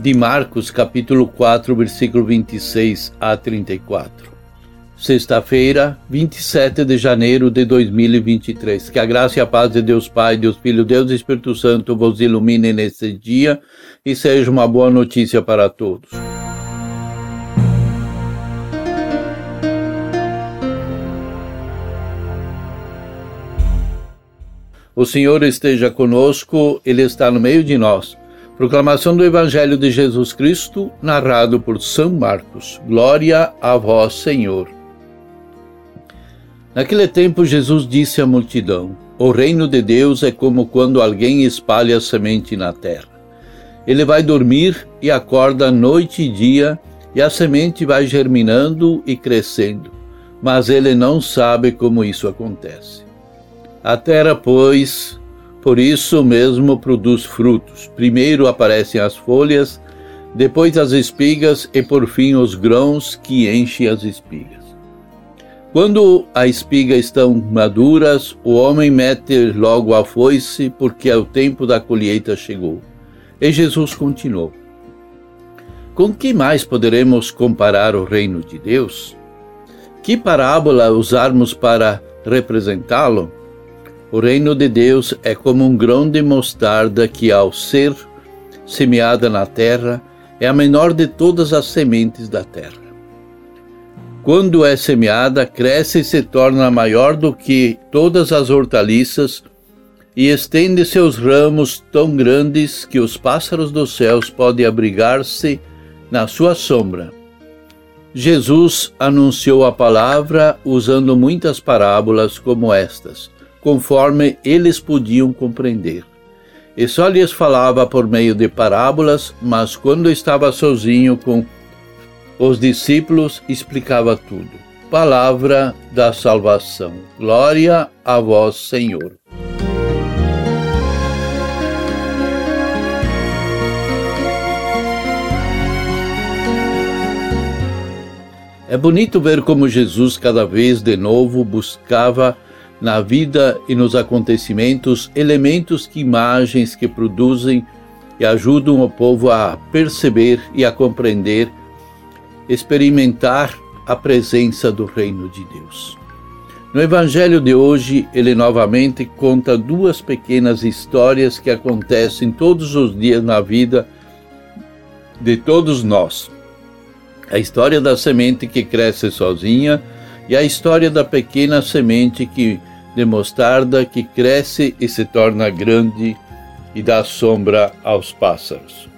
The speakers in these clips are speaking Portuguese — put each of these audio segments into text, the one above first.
de Marcos, capítulo 4, versículo 26 a 34. Sexta-feira, 27 de janeiro de 2023. Que a graça e a paz de Deus Pai, Deus Filho, Deus Espírito Santo vos ilumine nesse dia e seja uma boa notícia para todos. O Senhor esteja conosco, Ele está no meio de nós. Proclamação do Evangelho de Jesus Cristo, narrado por São Marcos. Glória a vós, Senhor. Naquele tempo, Jesus disse à multidão: O reino de Deus é como quando alguém espalha semente na terra. Ele vai dormir e acorda noite e dia, e a semente vai germinando e crescendo, mas ele não sabe como isso acontece. A terra, pois, por isso mesmo produz frutos. Primeiro aparecem as folhas, depois as espigas e por fim os grãos que enchem as espigas. Quando a espiga estão maduras, o homem mete logo a foice, porque o tempo da colheita chegou. E Jesus continuou: Com que mais poderemos comparar o reino de Deus? Que parábola usarmos para representá-lo? O reino de Deus é como um grão de mostarda que, ao ser semeada na terra, é a menor de todas as sementes da terra. Quando é semeada, cresce e se torna maior do que todas as hortaliças e estende seus ramos tão grandes que os pássaros dos céus podem abrigar-se na sua sombra. Jesus anunciou a palavra usando muitas parábolas como estas conforme eles podiam compreender. E só lhes falava por meio de parábolas, mas quando estava sozinho com os discípulos, explicava tudo. Palavra da salvação. Glória a vós, Senhor. É bonito ver como Jesus cada vez de novo buscava na vida e nos acontecimentos elementos que imagens que produzem e ajudam o povo a perceber e a compreender, experimentar a presença do reino de Deus. No evangelho de hoje, ele novamente conta duas pequenas histórias que acontecem todos os dias na vida de todos nós. A história da semente que cresce sozinha e a história da pequena semente que de mostarda que cresce e se torna grande e dá sombra aos pássaros.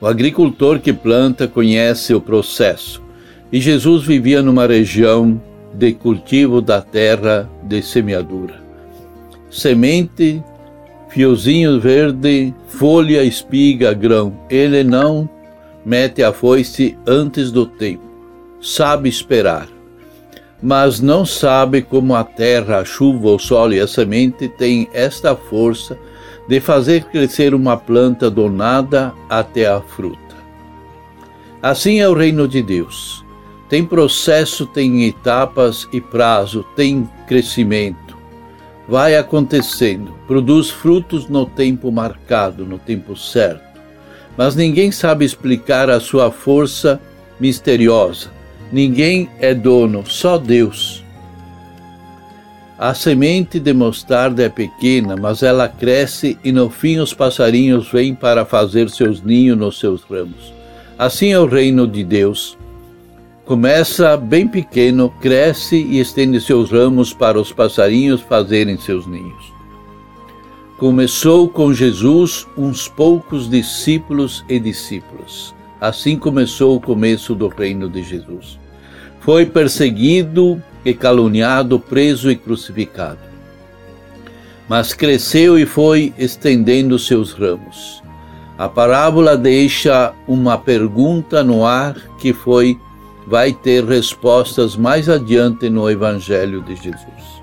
O agricultor que planta conhece o processo, e Jesus vivia numa região de cultivo da terra de semeadura. Semente, fiozinho verde, folha, espiga, grão. Ele não mete a foice antes do tempo. Sabe esperar mas não sabe como a terra, a chuva, o sol e a semente têm esta força de fazer crescer uma planta do nada até a fruta. Assim é o reino de Deus. Tem processo, tem etapas e prazo, tem crescimento. Vai acontecendo, produz frutos no tempo marcado, no tempo certo. Mas ninguém sabe explicar a sua força misteriosa Ninguém é dono, só Deus. A semente de mostarda é pequena, mas ela cresce e no fim os passarinhos vêm para fazer seus ninhos nos seus ramos. Assim é o reino de Deus. Começa bem pequeno, cresce e estende seus ramos para os passarinhos fazerem seus ninhos. Começou com Jesus uns poucos discípulos e discípulas. Assim começou o começo do reino de Jesus. Foi perseguido e caluniado, preso e crucificado. Mas cresceu e foi estendendo seus ramos. A parábola deixa uma pergunta no ar que foi vai ter respostas mais adiante no Evangelho de Jesus.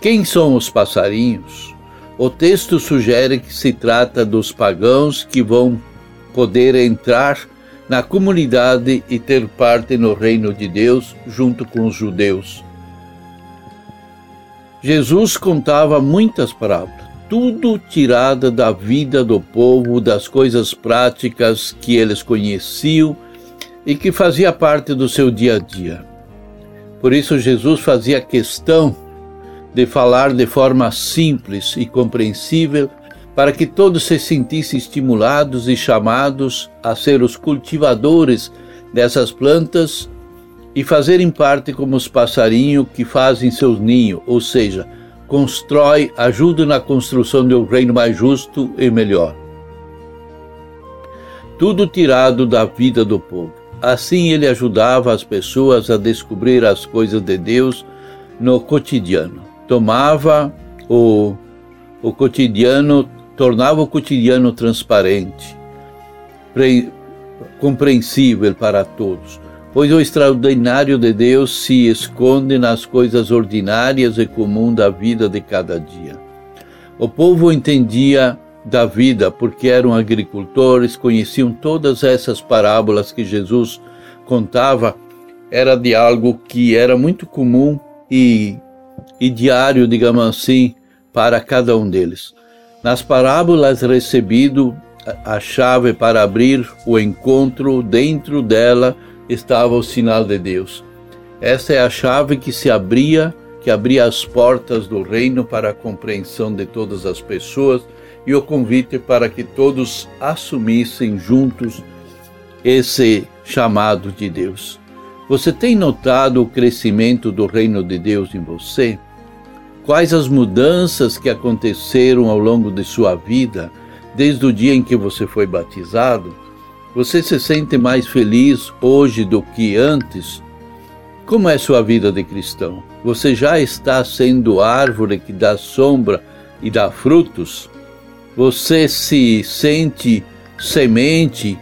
Quem são os passarinhos? O texto sugere que se trata dos pagãos que vão poder entrar na comunidade e ter parte no reino de Deus junto com os judeus. Jesus contava muitas parábolas tudo tirada da vida do povo, das coisas práticas que eles conheciam e que fazia parte do seu dia a dia. Por isso, Jesus fazia questão de falar de forma simples e compreensível para que todos se sentissem estimulados e chamados a ser os cultivadores dessas plantas e fazerem parte como os passarinhos que fazem seus ninhos, ou seja, constrói, ajuda na construção de um reino mais justo e melhor. Tudo tirado da vida do povo. Assim ele ajudava as pessoas a descobrir as coisas de Deus no cotidiano. Tomava o, o cotidiano, tornava o cotidiano transparente, compreensível para todos pois o extraordinário de Deus se esconde nas coisas ordinárias e comuns da vida de cada dia. O povo entendia da vida porque eram agricultores, conheciam todas essas parábolas que Jesus contava, era de algo que era muito comum e, e diário, digamos assim, para cada um deles. Nas parábolas recebido a chave para abrir o encontro dentro dela estava o sinal de Deus. Essa é a chave que se abria, que abria as portas do reino para a compreensão de todas as pessoas e o convite para que todos assumissem juntos esse chamado de Deus. Você tem notado o crescimento do reino de Deus em você? Quais as mudanças que aconteceram ao longo de sua vida, desde o dia em que você foi batizado? Você se sente mais feliz hoje do que antes? Como é sua vida de cristão? Você já está sendo árvore que dá sombra e dá frutos? Você se sente semente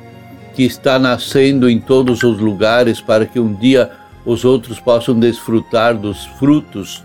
que está nascendo em todos os lugares para que um dia os outros possam desfrutar dos frutos